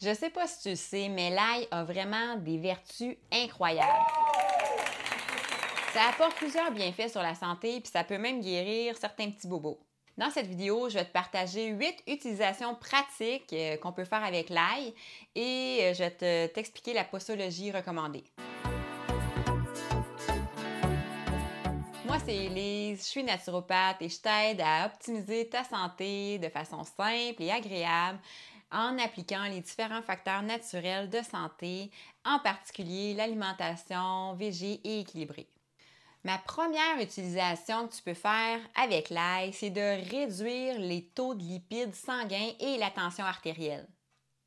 Je sais pas si tu le sais, mais l'ail a vraiment des vertus incroyables. Ça apporte plusieurs bienfaits sur la santé, puis ça peut même guérir certains petits bobos. Dans cette vidéo, je vais te partager 8 utilisations pratiques euh, qu'on peut faire avec l'ail et euh, je vais t'expliquer la posologie recommandée. Moi, c'est Elise, je suis naturopathe et je t'aide à optimiser ta santé de façon simple et agréable en appliquant les différents facteurs naturels de santé, en particulier l'alimentation végé et équilibrée. Ma première utilisation que tu peux faire avec l'ail, c'est de réduire les taux de lipides sanguins et la tension artérielle.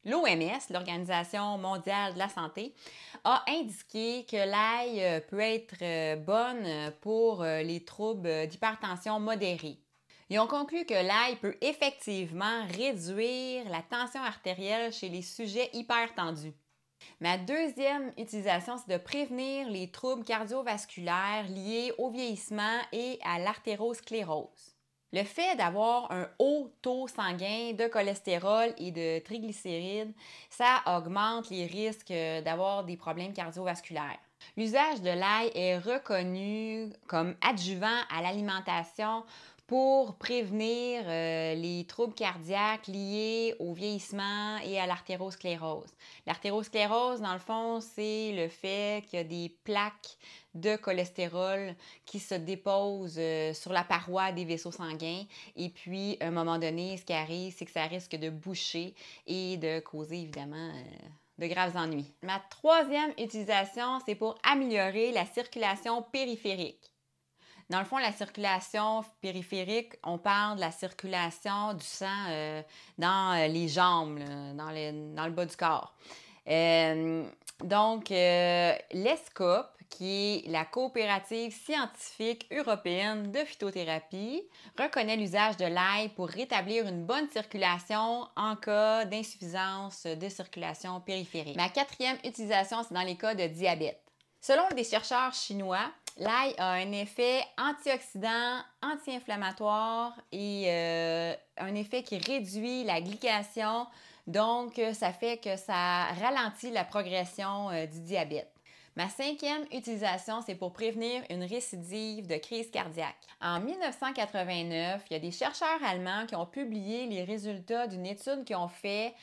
L'OMS, l'Organisation mondiale de la santé, a indiqué que l'ail peut être euh, bonne pour euh, les troubles d'hypertension modérée. Ils ont conclu que l'ail peut effectivement réduire la tension artérielle chez les sujets hypertendus. Ma deuxième utilisation, c'est de prévenir les troubles cardiovasculaires liés au vieillissement et à l'artérosclérose. Le fait d'avoir un haut taux sanguin de cholestérol et de triglycérides, ça augmente les risques d'avoir des problèmes cardiovasculaires. L'usage de l'ail est reconnu comme adjuvant à l'alimentation pour prévenir euh, les troubles cardiaques liés au vieillissement et à l'artérosclérose. L'artérosclérose, dans le fond, c'est le fait qu'il y a des plaques de cholestérol qui se déposent euh, sur la paroi des vaisseaux sanguins. Et puis, à un moment donné, ce qui arrive, c'est que ça risque de boucher et de causer, évidemment, euh, de graves ennuis. Ma troisième utilisation, c'est pour améliorer la circulation périphérique. Dans le fond, la circulation périphérique, on parle de la circulation du sang euh, dans euh, les jambes, dans, le bas du corps. Euh, donc, l'ESCOP, qui est la coopérative scientifique européenne de phytothérapie, reconnaît l'usage de l'ail pour rétablir une bonne circulation en cas d'insuffisance de circulation périphérique. Ma quatrième utilisation, c'est dans les cas de diabète. Selon des chercheurs chinois, L'ail a un effet antioxydant, anti-inflammatoire et euh, un effet qui réduit la glycation. Donc, euh, ça fait que ça ralentit la progression euh, du diabète. Ma cinquième utilisation, c'est pour prévenir une récidive de crise cardiaque. En 1989, il y a des chercheurs allemands qui ont publié les résultats d'une étude qu'ils ont fait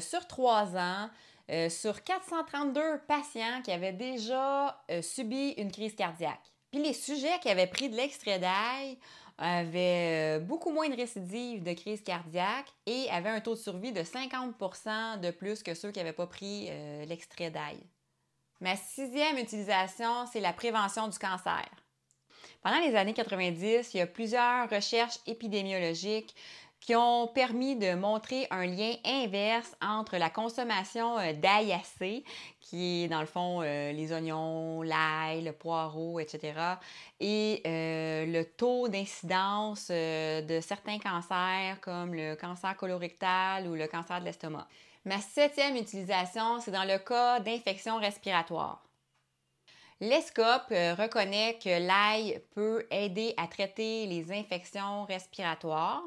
sur trois ans euh, sur 432 patients qui avaient déjà euh, subi une crise cardiaque. Puis les sujets qui avaient pris de l'extrait d'ail avaient euh, beaucoup moins de récidives de crise cardiaque et avaient un taux de survie de 50% de plus que ceux qui n'avaient pas pris l'extrait d'ail. Ma sixième utilisation, c'est la prévention du cancer. Pendant les années 90, il y a plusieurs recherches épidémiologiques qui ont permis de montrer un lien inverse entre la consommation euh, d'AIAC, qui est dans le fond euh, les oignons, l'ail, le poireau, etc., et euh, le taux d'incidence de certains cancers comme le cancer colorectal ou le cancer de l'estomac. Ma septième utilisation, c'est dans le cas d'infection respiratoire. L'ESCOP reconnaît que l'ail peut aider à traiter les infections respiratoires.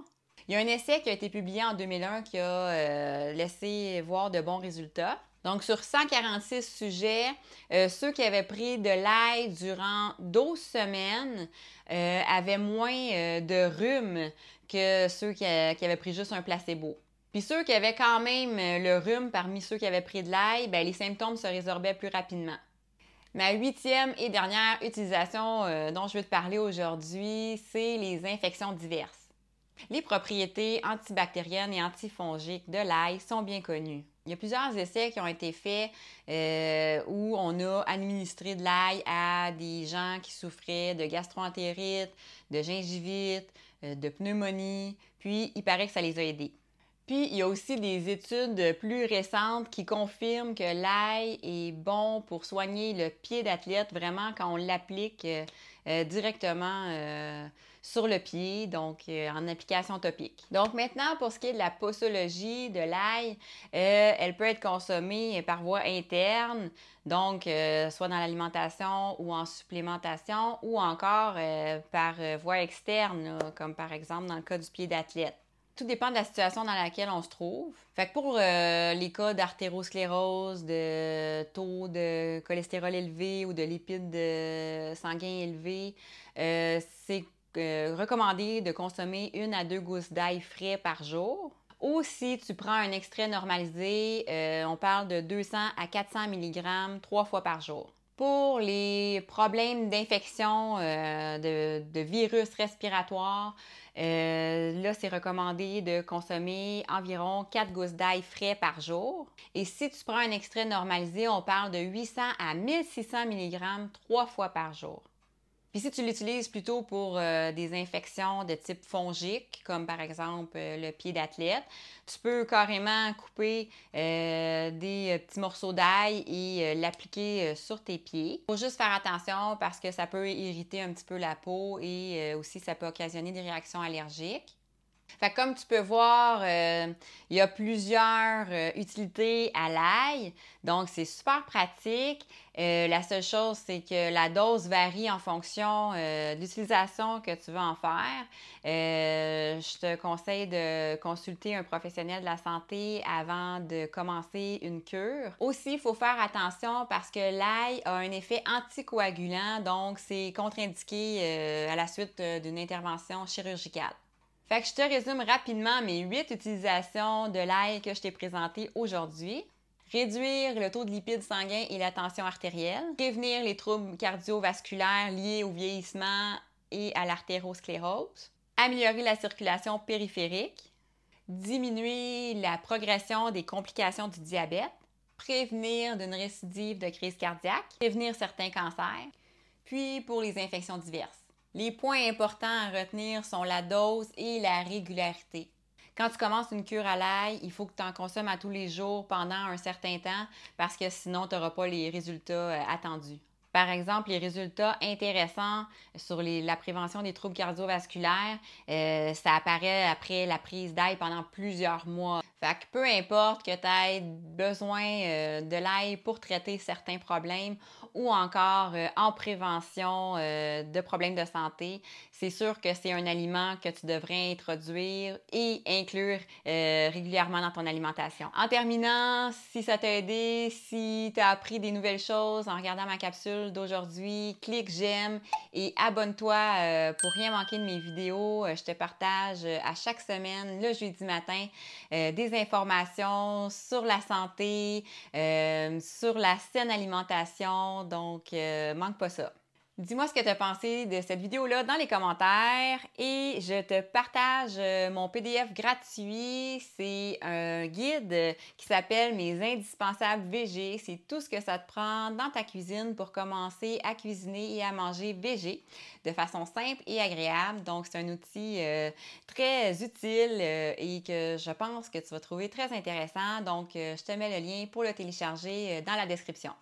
Il y a un essai qui a été publié en 2001 qui a euh, laissé voir de bons résultats. Donc, sur 146 sujets, euh, ceux qui avaient pris de l'ail durant 12 semaines euh, avaient moins de rhume que ceux qui, avaient pris juste un placebo. Puis ceux qui avaient quand même le rhume parmi ceux qui avaient pris de l'ail, ben, les symptômes se résorbaient plus rapidement. Ma huitième et dernière utilisation dont je veux te parler aujourd'hui, c'est les infections diverses. Les propriétés antibactériennes et antifongiques de l'ail sont bien connues. Il y a plusieurs essais qui ont été faits euh, où on a administré de l'ail à des gens qui souffraient de gastroentérite, de gingivite, euh, de pneumonie, puis il paraît que ça les a aidés. Puis, il y a aussi des études plus récentes qui confirment que l'ail est bon pour soigner le pied d'athlète, vraiment quand on l'applique euh, directement euh, sur le pied, donc en application topique. Donc maintenant, pour ce qui est de la posologie de l'ail, elle peut être consommée par voie interne, donc soit dans l'alimentation ou en supplémentation, ou encore par voie externe, comme par exemple dans le cas du pied d'athlète. Tout dépend de la situation dans laquelle on se trouve. Fait que pour euh, les cas d'artérosclérose, de taux de cholestérol élevé ou de lipides euh, sanguins élevés, euh, c'est recommandé de consommer une à deux gousses d'ail frais par jour. Ou si tu prends un extrait normalisé, on parle de 200 à 400 mg trois fois par jour. Pour les problèmes d'infection de, de, virus respiratoires, euh, là, c'est recommandé de consommer environ 4 gousses d'ail frais par jour. Et si tu prends un extrait normalisé, on parle de 800 à 1600 mg trois fois par jour. Puis si tu l'utilises plutôt pour euh, des infections de type fongique, comme par exemple euh, le pied d'athlète, tu peux carrément couper euh, des petits morceaux d'ail et l'appliquer sur tes pieds. Il faut juste faire attention parce que ça peut irriter un petit peu la peau et aussi ça peut occasionner des réactions allergiques. Fait comme tu peux voir, euh, il y a plusieurs euh, utilités à l'ail, donc c'est super pratique. Euh, la seule chose, c'est que la dose varie en fonction de l'utilisation que tu veux en faire. je te conseille de consulter un professionnel de la santé avant de commencer une cure. Aussi, il faut faire attention parce que l'ail a un effet anticoagulant, donc c'est contre-indiqué à la suite d'une intervention chirurgicale. Fait que je te résume rapidement mes huit utilisations de l'ail que je t'ai présentées aujourd'hui. Réduire le taux de lipides sanguins et la tension artérielle. Prévenir les troubles cardiovasculaires liés au vieillissement et à l'artérosclérose. Améliorer la circulation périphérique. Diminuer la progression des complications du diabète. Prévenir d'une récidive de crise cardiaque. Prévenir certains cancers. Puis pour les infections diverses. Les points importants à retenir sont la dose et la régularité. Quand tu commences une cure à l'ail, il faut que tu en consommes à tous les jours pendant un certain temps parce que sinon, tu n'auras pas les résultats euh, attendus. Par exemple, les résultats intéressants sur la prévention des troubles cardiovasculaires, euh, ça apparaît après la prise d'ail pendant plusieurs mois. Fait que peu importe que tu aies besoin euh, de l'ail pour traiter certains problèmes ou encore euh, en prévention euh, de problèmes de santé, c'est sûr que c'est un aliment que tu devrais introduire et inclure régulièrement dans ton alimentation. En terminant, si ça t'a aidé, si tu as appris des nouvelles choses en regardant ma capsule d'aujourd'hui, clique j'aime et abonne-toi pour rien manquer de mes vidéos. Je te partage à chaque semaine, le jeudi matin, des informations sur la santé, euh, sur la saine alimentation. Donc, euh, manque pas ça. Dis-moi ce que tu as pensé de cette vidéo-là dans les commentaires et je te partage euh, mon PDF gratuit. C'est un guide qui s'appelle Mes indispensables VG. C'est tout ce que ça te prend dans ta cuisine pour commencer à cuisiner et à manger VG de façon simple et agréable. Donc, c'est un outil euh, très utile et que je pense que tu vas trouver très intéressant. Donc, je te mets le lien pour le télécharger dans la description.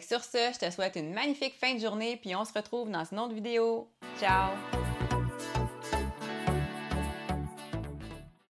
Sur ce, je te souhaite une magnifique fin de journée, puis on se retrouve dans une autre vidéo. Ciao!